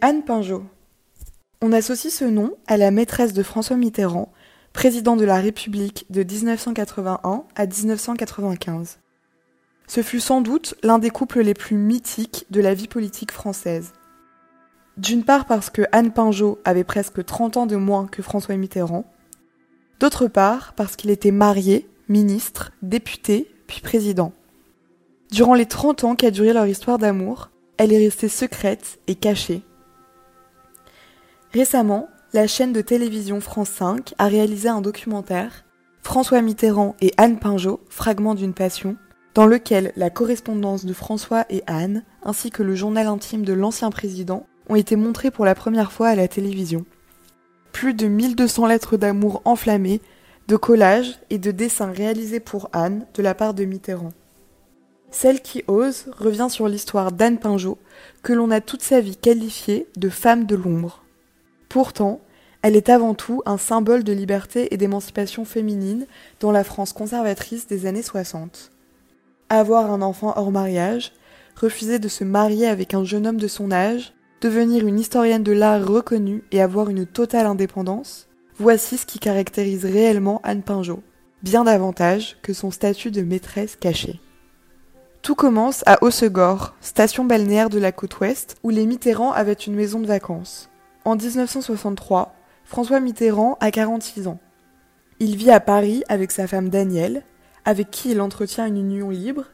Anne Pinjot. On associe ce nom à la maîtresse de François Mitterrand, président de la République de 1981 à 1995. Ce fut sans doute l'un des couples les plus mythiques de la vie politique française. D'une part parce que Anne Pinjot avait presque 30 ans de moins que François Mitterrand, d'autre part parce qu'il était marié, ministre, député, puis président. Durant les 30 ans qu'a duré leur histoire d'amour, elle est restée secrète et cachée. Récemment, la chaîne de télévision France 5 a réalisé un documentaire, François Mitterrand et Anne Pinjot, Fragment d'une passion, dans lequel la correspondance de François et Anne, ainsi que le journal intime de l'ancien président, ont été montrés pour la première fois à la télévision. Plus de 1200 lettres d'amour enflammées, de collages et de dessins réalisés pour Anne de la part de Mitterrand. Celle qui ose revient sur l'histoire d'Anne Pinjot, que l'on a toute sa vie qualifiée de femme de l'ombre. Pourtant, elle est avant tout un symbole de liberté et d'émancipation féminine dans la France conservatrice des années 60. Avoir un enfant hors mariage, refuser de se marier avec un jeune homme de son âge, devenir une historienne de l'art reconnue et avoir une totale indépendance, voici ce qui caractérise réellement Anne Pinjot, bien davantage que son statut de maîtresse cachée. Tout commence à Hossegor, station balnéaire de la côte ouest, où les Mitterrand avaient une maison de vacances. En 1963, François Mitterrand a 46 ans. Il vit à Paris avec sa femme Danielle, avec qui il entretient une union libre,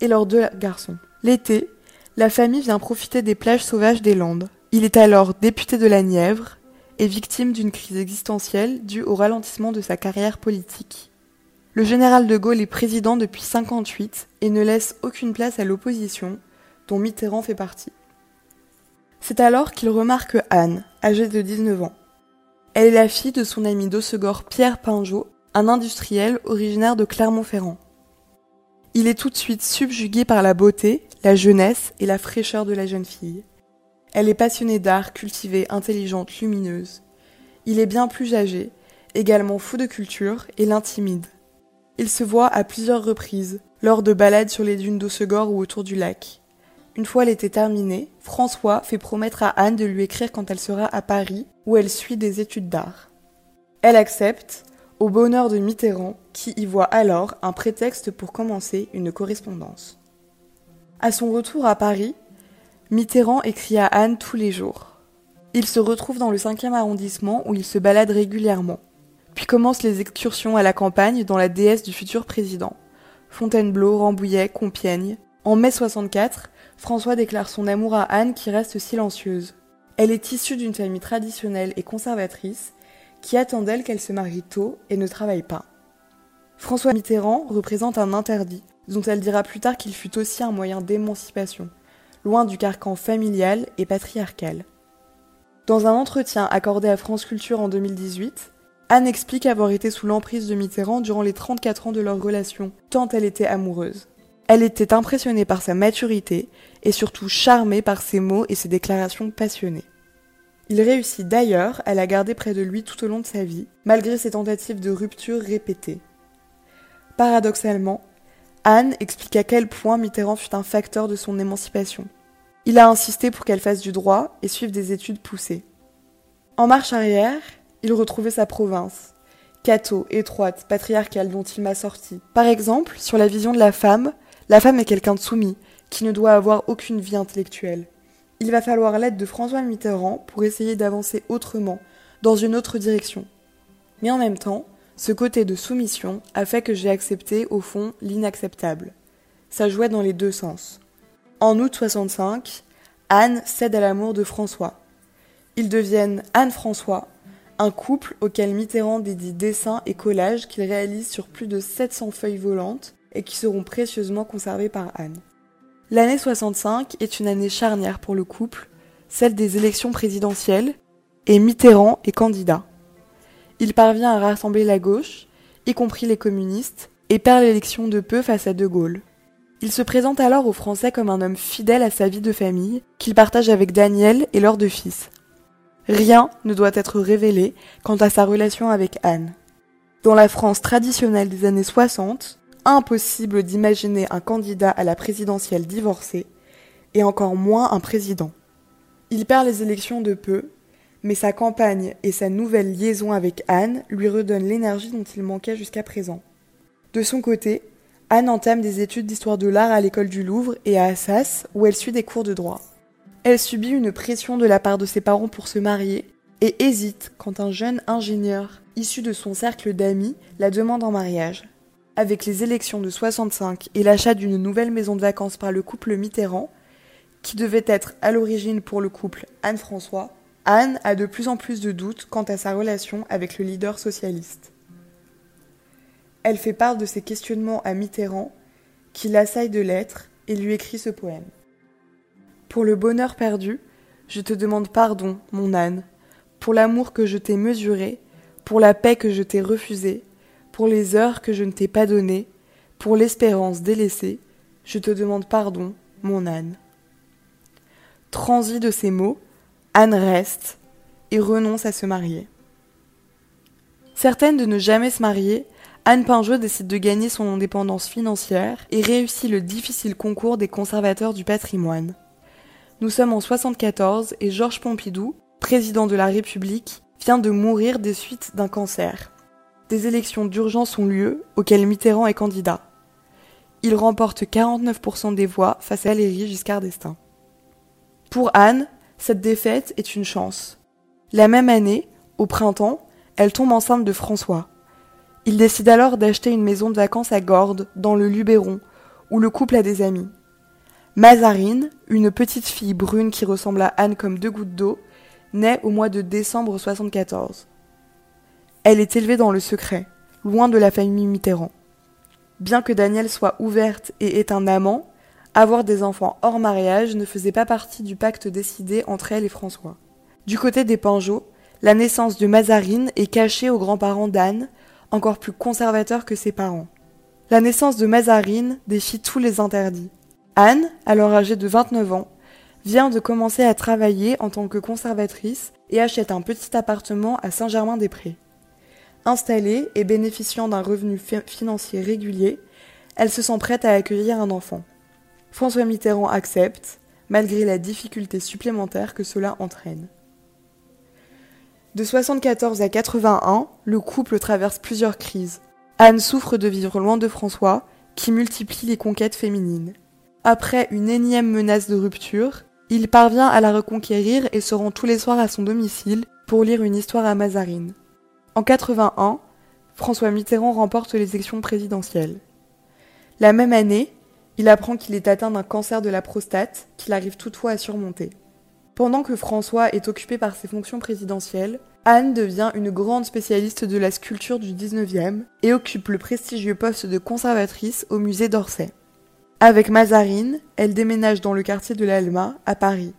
et leurs deux garçons. L'été, la famille vient profiter des plages sauvages des Landes. Il est alors député de la Nièvre et victime d'une crise existentielle due au ralentissement de sa carrière politique. Le général de Gaulle est président depuis 58 et ne laisse aucune place à l'opposition, dont Mitterrand fait partie. C'est alors qu'il remarque Anne, âgée de 19 ans. Elle est la fille de son ami d'Ossegor Pierre Pinjot, un industriel originaire de Clermont-Ferrand. Il est tout de suite subjugué par la beauté, la jeunesse et la fraîcheur de la jeune fille. Elle est passionnée d'art, cultivée, intelligente, lumineuse. Il est bien plus âgé, également fou de culture, et l'intimide. Il se voit à plusieurs reprises, lors de balades sur les dunes d'Ossegor ou autour du lac. Une fois l'été terminé, François fait promettre à Anne de lui écrire quand elle sera à Paris, où elle suit des études d'art. Elle accepte, au bonheur de Mitterrand, qui y voit alors un prétexte pour commencer une correspondance. À son retour à Paris, Mitterrand écrit à Anne tous les jours. Il se retrouve dans le 5e arrondissement où il se balade régulièrement. Puis commencent les excursions à la campagne dans la déesse du futur président. Fontainebleau, Rambouillet, Compiègne. En mai 64, François déclare son amour à Anne qui reste silencieuse. Elle est issue d'une famille traditionnelle et conservatrice qui attend d'elle qu'elle se marie tôt et ne travaille pas. François Mitterrand représente un interdit, dont elle dira plus tard qu'il fut aussi un moyen d'émancipation, loin du carcan familial et patriarcal. Dans un entretien accordé à France Culture en 2018, Anne explique avoir été sous l'emprise de Mitterrand durant les 34 ans de leur relation, tant elle était amoureuse. Elle était impressionnée par sa maturité et surtout charmée par ses mots et ses déclarations passionnées. Il réussit d'ailleurs à la garder près de lui tout au long de sa vie, malgré ses tentatives de rupture répétées. Paradoxalement, Anne explique à quel point Mitterrand fut un facteur de son émancipation. Il a insisté pour qu'elle fasse du droit et suive des études poussées. En marche arrière, il retrouvait sa province, catho, étroite, patriarcale dont il m'a sorti. Par exemple, sur la vision de la femme, la femme est quelqu'un de soumis, qui ne doit avoir aucune vie intellectuelle. Il va falloir l'aide de François Mitterrand pour essayer d'avancer autrement, dans une autre direction. Mais en même temps, ce côté de soumission a fait que j'ai accepté, au fond, l'inacceptable. Ça jouait dans les deux sens. En août 65, Anne cède à l'amour de François. Ils deviennent Anne-François, un couple auquel Mitterrand dédie dessins et collages qu'il réalise sur plus de 700 feuilles volantes et qui seront précieusement conservées par Anne. L'année 65 est une année charnière pour le couple, celle des élections présidentielles, et Mitterrand est candidat. Il parvient à rassembler la gauche, y compris les communistes, et perd l'élection de peu face à De Gaulle. Il se présente alors aux Français comme un homme fidèle à sa vie de famille, qu'il partage avec Daniel et leurs deux fils. Rien ne doit être révélé quant à sa relation avec Anne. Dans la France traditionnelle des années 60, impossible d'imaginer un candidat à la présidentielle divorcé, et encore moins un président. Il perd les élections de peu, mais sa campagne et sa nouvelle liaison avec Anne lui redonnent l'énergie dont il manquait jusqu'à présent. De son côté, Anne entame des études d'histoire de l'art à l'école du Louvre et à Assas, où elle suit des cours de droit. Elle subit une pression de la part de ses parents pour se marier et hésite quand un jeune ingénieur issu de son cercle d'amis la demande en mariage. Avec les élections de 65 et l'achat d'une nouvelle maison de vacances par le couple Mitterrand, qui devait être à l'origine pour le couple Anne-François, Anne a de plus en plus de doutes quant à sa relation avec le leader socialiste. Elle fait part de ses questionnements à Mitterrand, qui l'assaille de lettres et lui écrit ce poème. Pour le bonheur perdu, je te demande pardon, mon âne, pour l'amour que je t'ai mesuré, pour la paix que je t'ai refusée, pour les heures que je ne t'ai pas données, pour l'espérance délaissée, je te demande pardon, mon âne. Transi de ces mots, Anne reste et renonce à se marier. Certaine de ne jamais se marier, Anne Pinjot décide de gagner son indépendance financière et réussit le difficile concours des conservateurs du patrimoine. Nous sommes en 74 et Georges Pompidou, président de la République, vient de mourir des suites d'un cancer. Des élections d'urgence ont lieu, auxquelles Mitterrand est candidat. Il remporte 49% des voix face à Valéry Giscard d'Estaing. Pour Anne, cette défaite est une chance. La même année, au printemps, elle tombe enceinte de François. Il décide alors d'acheter une maison de vacances à Gordes, dans le Luberon, où le couple a des amis. Mazarine, une petite fille brune qui ressemble à Anne comme deux gouttes d'eau, naît au mois de décembre 74. Elle est élevée dans le secret, loin de la famille Mitterrand. Bien que Daniel soit ouverte et ait un amant, avoir des enfants hors mariage ne faisait pas partie du pacte décidé entre elle et François. Du côté des Pinjot, la naissance de Mazarine est cachée aux grands-parents d'Anne, encore plus conservateurs que ses parents. La naissance de Mazarine défie tous les interdits. Anne, alors âgée de 29 ans, vient de commencer à travailler en tant que conservatrice et achète un petit appartement à Saint-Germain-des-Prés. Installée et bénéficiant d'un revenu financier régulier, elle se sent prête à accueillir un enfant. François Mitterrand accepte, malgré la difficulté supplémentaire que cela entraîne. De 74 à 81, le couple traverse plusieurs crises. Anne souffre de vivre loin de François, qui multiplie les conquêtes féminines. Après une énième menace de rupture, il parvient à la reconquérir et se rend tous les soirs à son domicile pour lire une histoire à Mazarine. En 81, François Mitterrand remporte les élections présidentielles. La même année, il apprend qu'il est atteint d'un cancer de la prostate qu'il arrive toutefois à surmonter. Pendant que François est occupé par ses fonctions présidentielles, Anne devient une grande spécialiste de la sculpture du 19e et occupe le prestigieux poste de conservatrice au musée d'Orsay. Avec Mazarine, elle déménage dans le quartier de l'Alma, à Paris.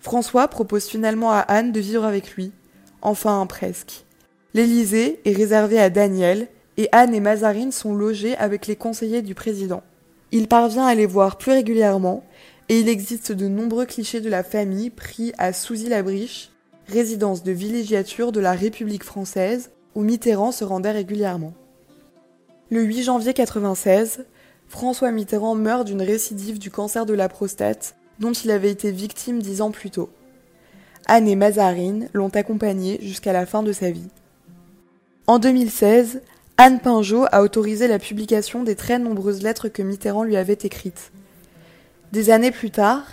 François propose finalement à Anne de vivre avec lui. Enfin, presque. L'Élysée est réservé à Daniel et Anne et Mazarine sont logés avec les conseillers du président. Il parvient à les voir plus régulièrement et il existe de nombreux clichés de la famille pris à Souzy-la-Briche, résidence de villégiature de la République française où Mitterrand se rendait régulièrement. Le 8 janvier 1996, François Mitterrand meurt d'une récidive du cancer de la prostate dont il avait été victime dix ans plus tôt. Anne et Mazarine l'ont accompagné jusqu'à la fin de sa vie. En 2016, Anne Pinjot a autorisé la publication des très nombreuses lettres que Mitterrand lui avait écrites. Des années plus tard,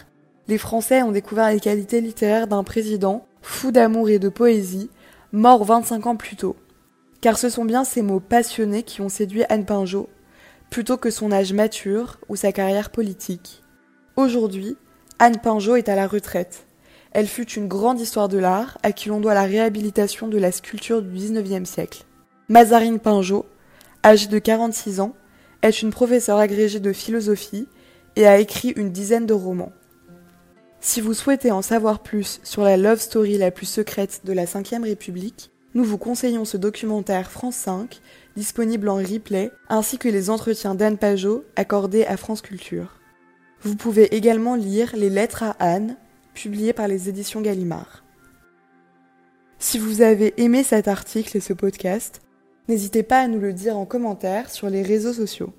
les Français ont découvert les qualités littéraires d'un président, fou d'amour et de poésie, mort 25 ans plus tôt. Car ce sont bien ces mots passionnés qui ont séduit Anne Pinjot, plutôt que son âge mature ou sa carrière politique. Aujourd'hui, Anne Pinjot est à la retraite. Elle fut une grande histoire de l'art à qui l'on doit la réhabilitation de la sculpture du XIXe siècle. Mazarine Pinjot, âgée de 46 ans, est une professeure agrégée de philosophie et a écrit une dizaine de romans. Si vous souhaitez en savoir plus sur la love story la plus secrète de la Ve République, nous vous conseillons ce documentaire France 5, disponible en replay, ainsi que les entretiens d'Anne Pajot accordés à France Culture. Vous pouvez également lire Les Lettres à Anne, publié par les éditions Gallimard. Si vous avez aimé cet article et ce podcast, n'hésitez pas à nous le dire en commentaire sur les réseaux sociaux.